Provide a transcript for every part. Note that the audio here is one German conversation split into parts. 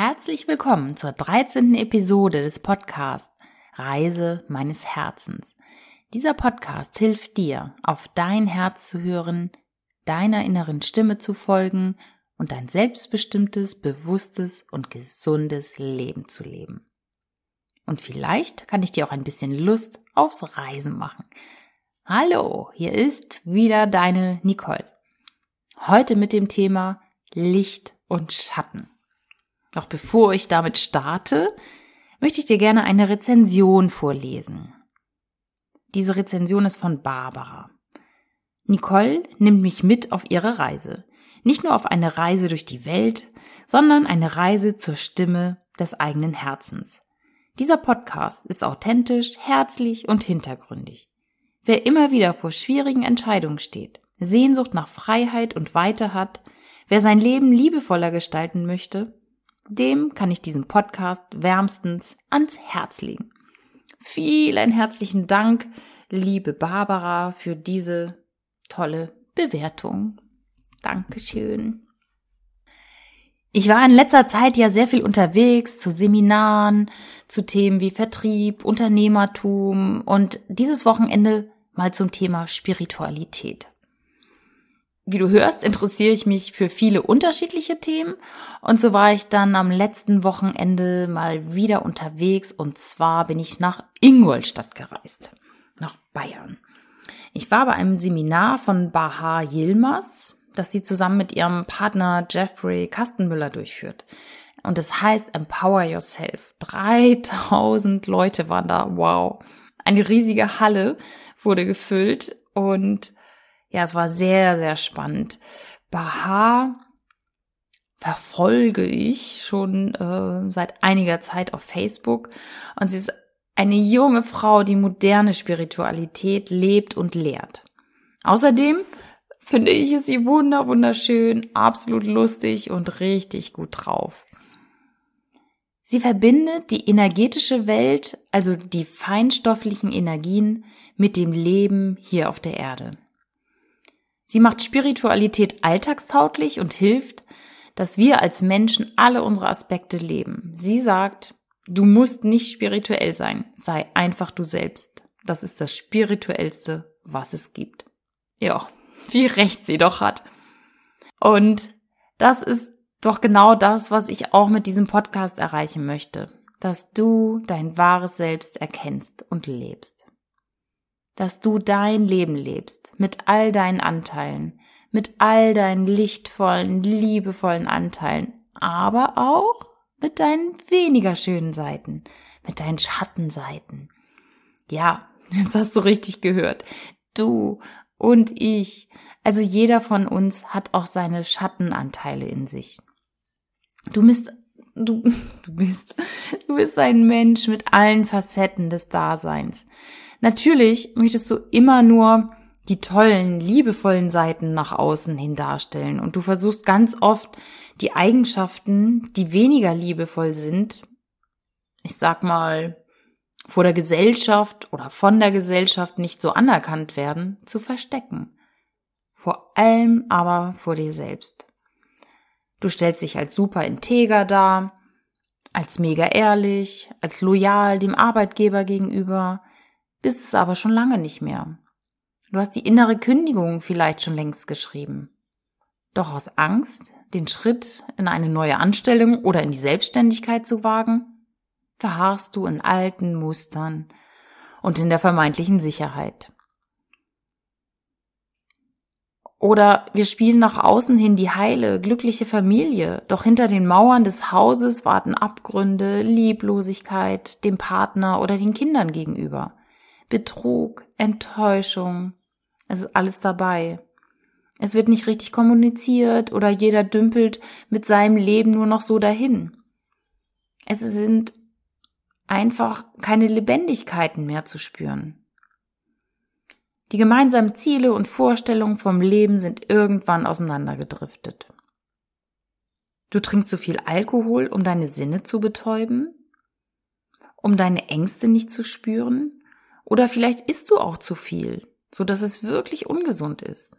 Herzlich willkommen zur 13. Episode des Podcasts Reise meines Herzens. Dieser Podcast hilft dir, auf dein Herz zu hören, deiner inneren Stimme zu folgen und ein selbstbestimmtes, bewusstes und gesundes Leben zu leben. Und vielleicht kann ich dir auch ein bisschen Lust aufs Reisen machen. Hallo, hier ist wieder deine Nicole. Heute mit dem Thema Licht und Schatten. Doch bevor ich damit starte, möchte ich dir gerne eine Rezension vorlesen. Diese Rezension ist von Barbara. Nicole nimmt mich mit auf ihre Reise. Nicht nur auf eine Reise durch die Welt, sondern eine Reise zur Stimme des eigenen Herzens. Dieser Podcast ist authentisch, herzlich und hintergründig. Wer immer wieder vor schwierigen Entscheidungen steht, Sehnsucht nach Freiheit und Weite hat, wer sein Leben liebevoller gestalten möchte, dem kann ich diesen Podcast wärmstens ans Herz legen. Vielen herzlichen Dank, liebe Barbara, für diese tolle Bewertung. Dankeschön. Ich war in letzter Zeit ja sehr viel unterwegs zu Seminaren, zu Themen wie Vertrieb, Unternehmertum und dieses Wochenende mal zum Thema Spiritualität. Wie du hörst, interessiere ich mich für viele unterschiedliche Themen und so war ich dann am letzten Wochenende mal wieder unterwegs und zwar bin ich nach Ingolstadt gereist, nach Bayern. Ich war bei einem Seminar von Bahar Yilmaz, das sie zusammen mit ihrem Partner Jeffrey Kastenmüller durchführt. Und es heißt Empower Yourself. 3000 Leute waren da. Wow. Eine riesige Halle wurde gefüllt und ja, es war sehr, sehr spannend. Baha verfolge ich schon äh, seit einiger Zeit auf Facebook und sie ist eine junge Frau, die moderne Spiritualität lebt und lehrt. Außerdem finde ich sie wunder, wunderschön, absolut lustig und richtig gut drauf. Sie verbindet die energetische Welt, also die feinstofflichen Energien, mit dem Leben hier auf der Erde. Sie macht Spiritualität alltagstauglich und hilft, dass wir als Menschen alle unsere Aspekte leben. Sie sagt, du musst nicht spirituell sein, sei einfach du selbst. Das ist das Spirituellste, was es gibt. Ja, wie recht sie doch hat. Und das ist doch genau das, was ich auch mit diesem Podcast erreichen möchte, dass du dein wahres Selbst erkennst und lebst dass du dein Leben lebst, mit all deinen Anteilen, mit all deinen lichtvollen, liebevollen Anteilen, aber auch mit deinen weniger schönen Seiten, mit deinen Schattenseiten. Ja, jetzt hast du richtig gehört. Du und ich, also jeder von uns hat auch seine Schattenanteile in sich. Du bist, du, du bist, du bist ein Mensch mit allen Facetten des Daseins. Natürlich möchtest du immer nur die tollen, liebevollen Seiten nach außen hin darstellen und du versuchst ganz oft die Eigenschaften, die weniger liebevoll sind, ich sag mal, vor der Gesellschaft oder von der Gesellschaft nicht so anerkannt werden, zu verstecken. Vor allem aber vor dir selbst. Du stellst dich als super integer dar, als mega ehrlich, als loyal dem Arbeitgeber gegenüber, bist es aber schon lange nicht mehr. Du hast die innere Kündigung vielleicht schon längst geschrieben. Doch aus Angst, den Schritt in eine neue Anstellung oder in die Selbstständigkeit zu wagen, verharrst du in alten Mustern und in der vermeintlichen Sicherheit. Oder wir spielen nach außen hin die heile, glückliche Familie, doch hinter den Mauern des Hauses warten Abgründe, Lieblosigkeit dem Partner oder den Kindern gegenüber. Betrug, Enttäuschung. Es ist alles dabei. Es wird nicht richtig kommuniziert oder jeder dümpelt mit seinem Leben nur noch so dahin. Es sind einfach keine Lebendigkeiten mehr zu spüren. Die gemeinsamen Ziele und Vorstellungen vom Leben sind irgendwann auseinandergedriftet. Du trinkst zu viel Alkohol, um deine Sinne zu betäuben? Um deine Ängste nicht zu spüren? Oder vielleicht isst du auch zu viel, so dass es wirklich ungesund ist.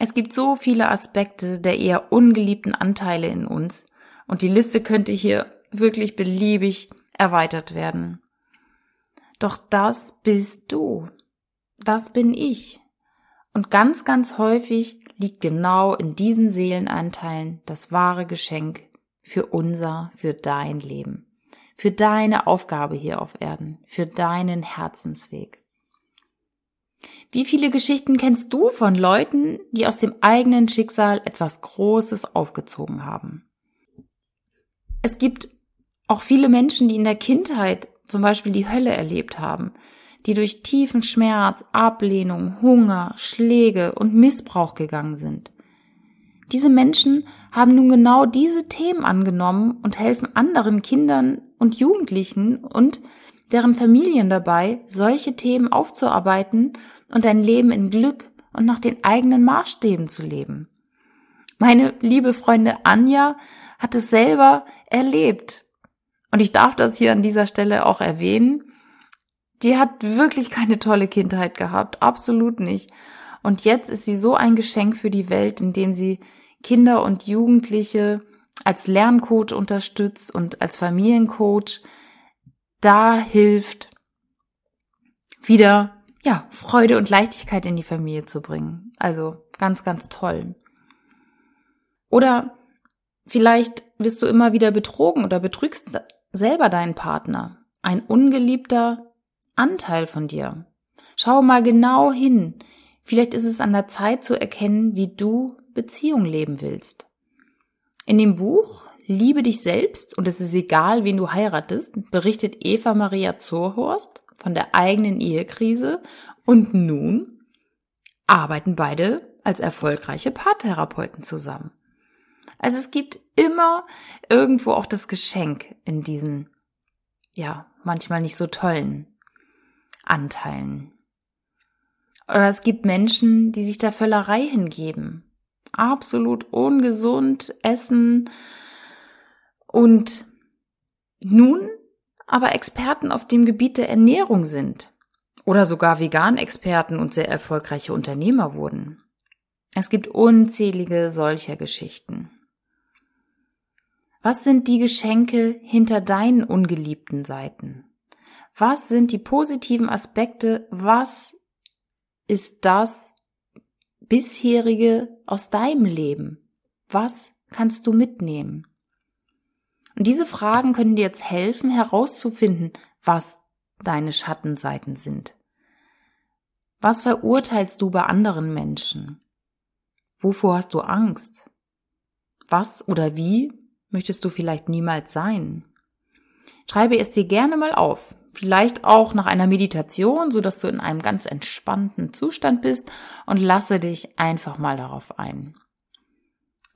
Es gibt so viele Aspekte der eher ungeliebten Anteile in uns Und die Liste könnte hier wirklich beliebig erweitert werden. Doch das bist du. Das bin ich. Und ganz, ganz häufig liegt genau in diesen Seelenanteilen das wahre Geschenk für unser, für dein Leben, für deine Aufgabe hier auf Erden, für deinen Herzensweg. Wie viele Geschichten kennst du von Leuten, die aus dem eigenen Schicksal etwas Großes aufgezogen haben? Es gibt auch viele Menschen, die in der Kindheit zum Beispiel die Hölle erlebt haben, die durch tiefen Schmerz, Ablehnung, Hunger, Schläge und Missbrauch gegangen sind. Diese Menschen haben nun genau diese Themen angenommen und helfen anderen Kindern und Jugendlichen und deren Familien dabei, solche Themen aufzuarbeiten und ein Leben in Glück und nach den eigenen Maßstäben zu leben. Meine liebe Freundin Anja hat es selber erlebt. Und ich darf das hier an dieser Stelle auch erwähnen. Die hat wirklich keine tolle Kindheit gehabt, absolut nicht. Und jetzt ist sie so ein Geschenk für die Welt, indem sie Kinder und Jugendliche als Lerncoach unterstützt und als Familiencoach da hilft, wieder ja, Freude und Leichtigkeit in die Familie zu bringen. Also ganz, ganz toll. Oder vielleicht wirst du immer wieder betrogen oder betrügst selber deinen Partner. Ein ungeliebter Anteil von dir. Schau mal genau hin. Vielleicht ist es an der Zeit zu erkennen, wie du Beziehung leben willst. In dem Buch Liebe dich selbst und es ist egal, wen du heiratest, berichtet Eva Maria Zurhorst von der eigenen Ehekrise und nun arbeiten beide als erfolgreiche Paartherapeuten zusammen. Also es gibt immer irgendwo auch das Geschenk in diesen, ja, manchmal nicht so tollen Anteilen. Oder es gibt Menschen, die sich der Völlerei hingeben. Absolut ungesund essen und nun aber Experten auf dem Gebiet der Ernährung sind oder sogar Vegan-Experten und sehr erfolgreiche Unternehmer wurden. Es gibt unzählige solcher Geschichten. Was sind die Geschenke hinter deinen ungeliebten Seiten? Was sind die positiven Aspekte? Was ist das bisherige aus deinem Leben? Was kannst du mitnehmen? Und diese Fragen können dir jetzt helfen, herauszufinden, was deine Schattenseiten sind. Was verurteilst du bei anderen Menschen? Wovor hast du Angst? Was oder wie möchtest du vielleicht niemals sein? Schreibe es dir gerne mal auf. Vielleicht auch nach einer Meditation, so dass du in einem ganz entspannten Zustand bist und lasse dich einfach mal darauf ein.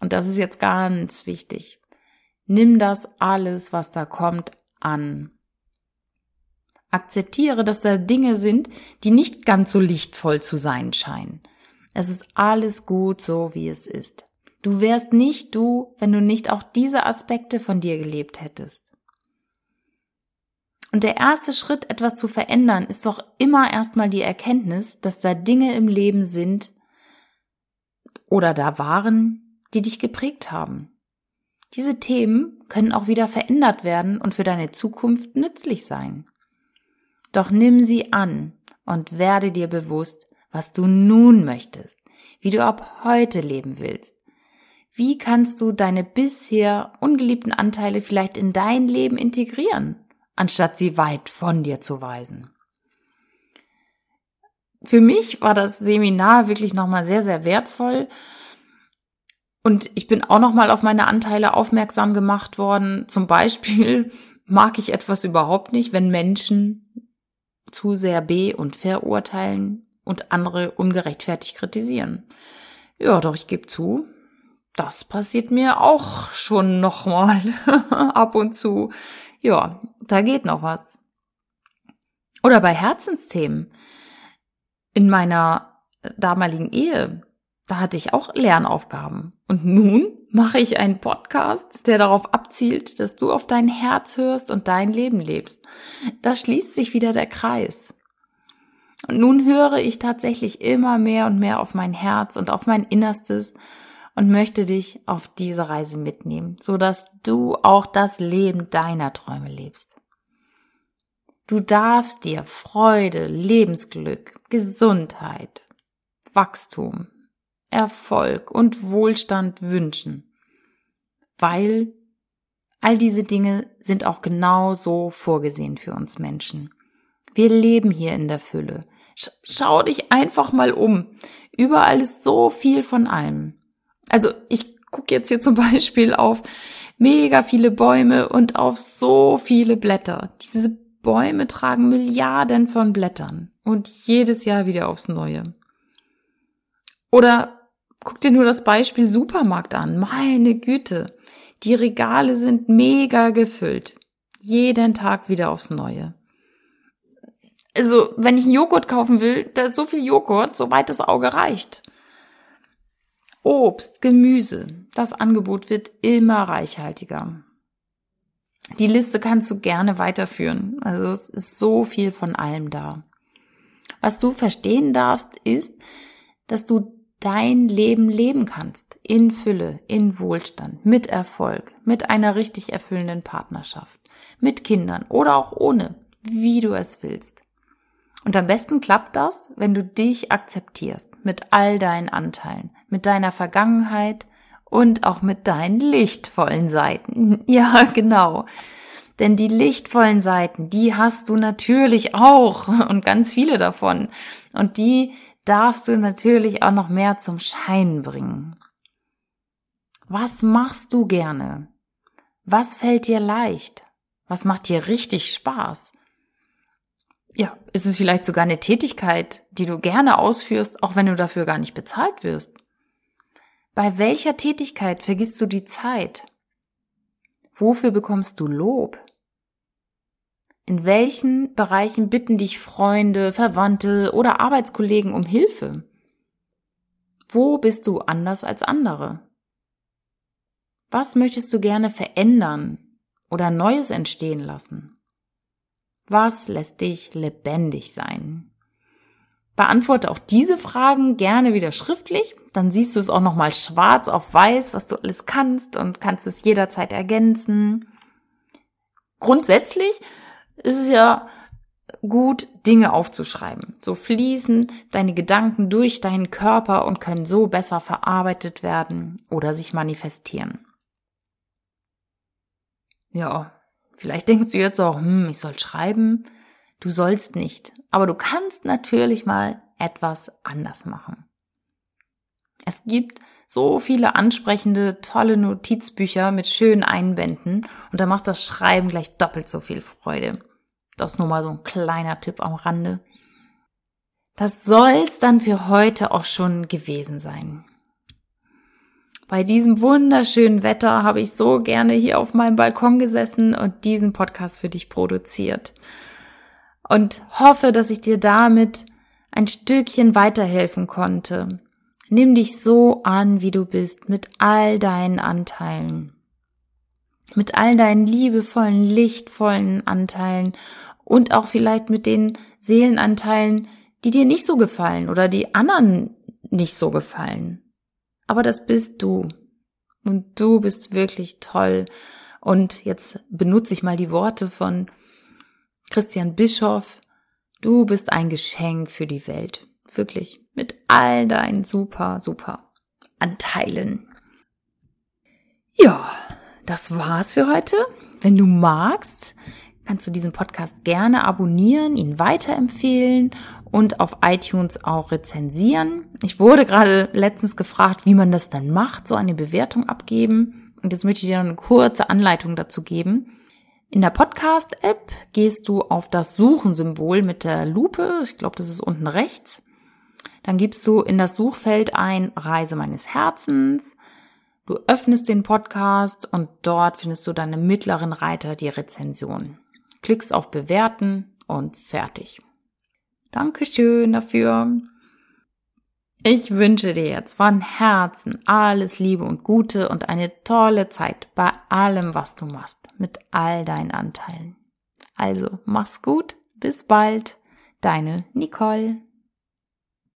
Und das ist jetzt ganz wichtig. Nimm das alles, was da kommt, an. Akzeptiere, dass da Dinge sind, die nicht ganz so lichtvoll zu sein scheinen. Es ist alles gut so, wie es ist. Du wärst nicht du, wenn du nicht auch diese Aspekte von dir gelebt hättest. Und der erste Schritt, etwas zu verändern, ist doch immer erstmal die Erkenntnis, dass da Dinge im Leben sind oder da waren, die dich geprägt haben. Diese Themen können auch wieder verändert werden und für deine Zukunft nützlich sein. Doch nimm sie an und werde dir bewusst, was du nun möchtest, wie du ab heute leben willst. Wie kannst du deine bisher ungeliebten Anteile vielleicht in dein Leben integrieren? Anstatt sie weit von dir zu weisen. Für mich war das Seminar wirklich nochmal sehr, sehr wertvoll. Und ich bin auch nochmal auf meine Anteile aufmerksam gemacht worden. Zum Beispiel mag ich etwas überhaupt nicht, wenn Menschen zu sehr be- und verurteilen und andere ungerechtfertigt kritisieren. Ja, doch ich gebe zu, das passiert mir auch schon nochmal ab und zu ja, da geht noch was. Oder bei Herzensthemen. In meiner damaligen Ehe, da hatte ich auch Lernaufgaben. Und nun mache ich einen Podcast, der darauf abzielt, dass du auf dein Herz hörst und dein Leben lebst. Da schließt sich wieder der Kreis. Und nun höre ich tatsächlich immer mehr und mehr auf mein Herz und auf mein Innerstes und möchte dich auf diese Reise mitnehmen, so dass du auch das Leben deiner Träume lebst. Du darfst dir Freude, Lebensglück, Gesundheit, Wachstum, Erfolg und Wohlstand wünschen, weil all diese Dinge sind auch genau so vorgesehen für uns Menschen. Wir leben hier in der Fülle. Schau dich einfach mal um. Überall ist so viel von allem. Also ich gucke jetzt hier zum Beispiel auf mega viele Bäume und auf so viele Blätter. Diese Bäume tragen Milliarden von Blättern und jedes Jahr wieder aufs Neue. Oder guck dir nur das Beispiel Supermarkt an. Meine Güte. Die Regale sind mega gefüllt. Jeden Tag wieder aufs Neue. Also, wenn ich einen Joghurt kaufen will, da ist so viel Joghurt, soweit das Auge reicht. Obst, Gemüse, das Angebot wird immer reichhaltiger. Die Liste kannst du gerne weiterführen. Also es ist so viel von allem da. Was du verstehen darfst, ist, dass du dein Leben leben kannst. In Fülle, in Wohlstand, mit Erfolg, mit einer richtig erfüllenden Partnerschaft, mit Kindern oder auch ohne, wie du es willst. Und am besten klappt das, wenn du dich akzeptierst mit all deinen Anteilen, mit deiner Vergangenheit und auch mit deinen lichtvollen Seiten. Ja, genau. Denn die lichtvollen Seiten, die hast du natürlich auch und ganz viele davon. Und die darfst du natürlich auch noch mehr zum Schein bringen. Was machst du gerne? Was fällt dir leicht? Was macht dir richtig Spaß? Ja, ist es vielleicht sogar eine Tätigkeit, die du gerne ausführst, auch wenn du dafür gar nicht bezahlt wirst? Bei welcher Tätigkeit vergisst du die Zeit? Wofür bekommst du Lob? In welchen Bereichen bitten dich Freunde, Verwandte oder Arbeitskollegen um Hilfe? Wo bist du anders als andere? Was möchtest du gerne verändern oder Neues entstehen lassen? Was lässt dich lebendig sein? Beantworte auch diese Fragen gerne wieder schriftlich, dann siehst du es auch nochmal schwarz auf weiß, was du alles kannst und kannst es jederzeit ergänzen. Grundsätzlich ist es ja gut, Dinge aufzuschreiben. So fließen deine Gedanken durch deinen Körper und können so besser verarbeitet werden oder sich manifestieren. Ja, Vielleicht denkst du jetzt auch, hm, ich soll schreiben. Du sollst nicht. Aber du kannst natürlich mal etwas anders machen. Es gibt so viele ansprechende, tolle Notizbücher mit schönen Einbänden und da macht das Schreiben gleich doppelt so viel Freude. Das ist nur mal so ein kleiner Tipp am Rande. Das soll's dann für heute auch schon gewesen sein. Bei diesem wunderschönen Wetter habe ich so gerne hier auf meinem Balkon gesessen und diesen Podcast für dich produziert. Und hoffe, dass ich dir damit ein Stückchen weiterhelfen konnte. Nimm dich so an, wie du bist, mit all deinen Anteilen. Mit all deinen liebevollen, lichtvollen Anteilen und auch vielleicht mit den Seelenanteilen, die dir nicht so gefallen oder die anderen nicht so gefallen aber das bist du. Und du bist wirklich toll. Und jetzt benutze ich mal die Worte von Christian Bischoff. Du bist ein Geschenk für die Welt. Wirklich. Mit all deinen super, super Anteilen. Ja, das war's für heute. Wenn du magst, kannst du diesen Podcast gerne abonnieren, ihn weiterempfehlen und auf iTunes auch rezensieren. Ich wurde gerade letztens gefragt, wie man das dann macht, so eine Bewertung abgeben. Und jetzt möchte ich dir eine kurze Anleitung dazu geben. In der Podcast-App gehst du auf das Suchen-Symbol mit der Lupe. Ich glaube, das ist unten rechts. Dann gibst du in das Suchfeld ein Reise meines Herzens. Du öffnest den Podcast und dort findest du im mittleren Reiter die Rezension klickst auf Bewerten und fertig. Dankeschön dafür. Ich wünsche dir jetzt von Herzen alles Liebe und Gute und eine tolle Zeit bei allem, was du machst, mit all deinen Anteilen. Also, mach's gut, bis bald, deine Nicole.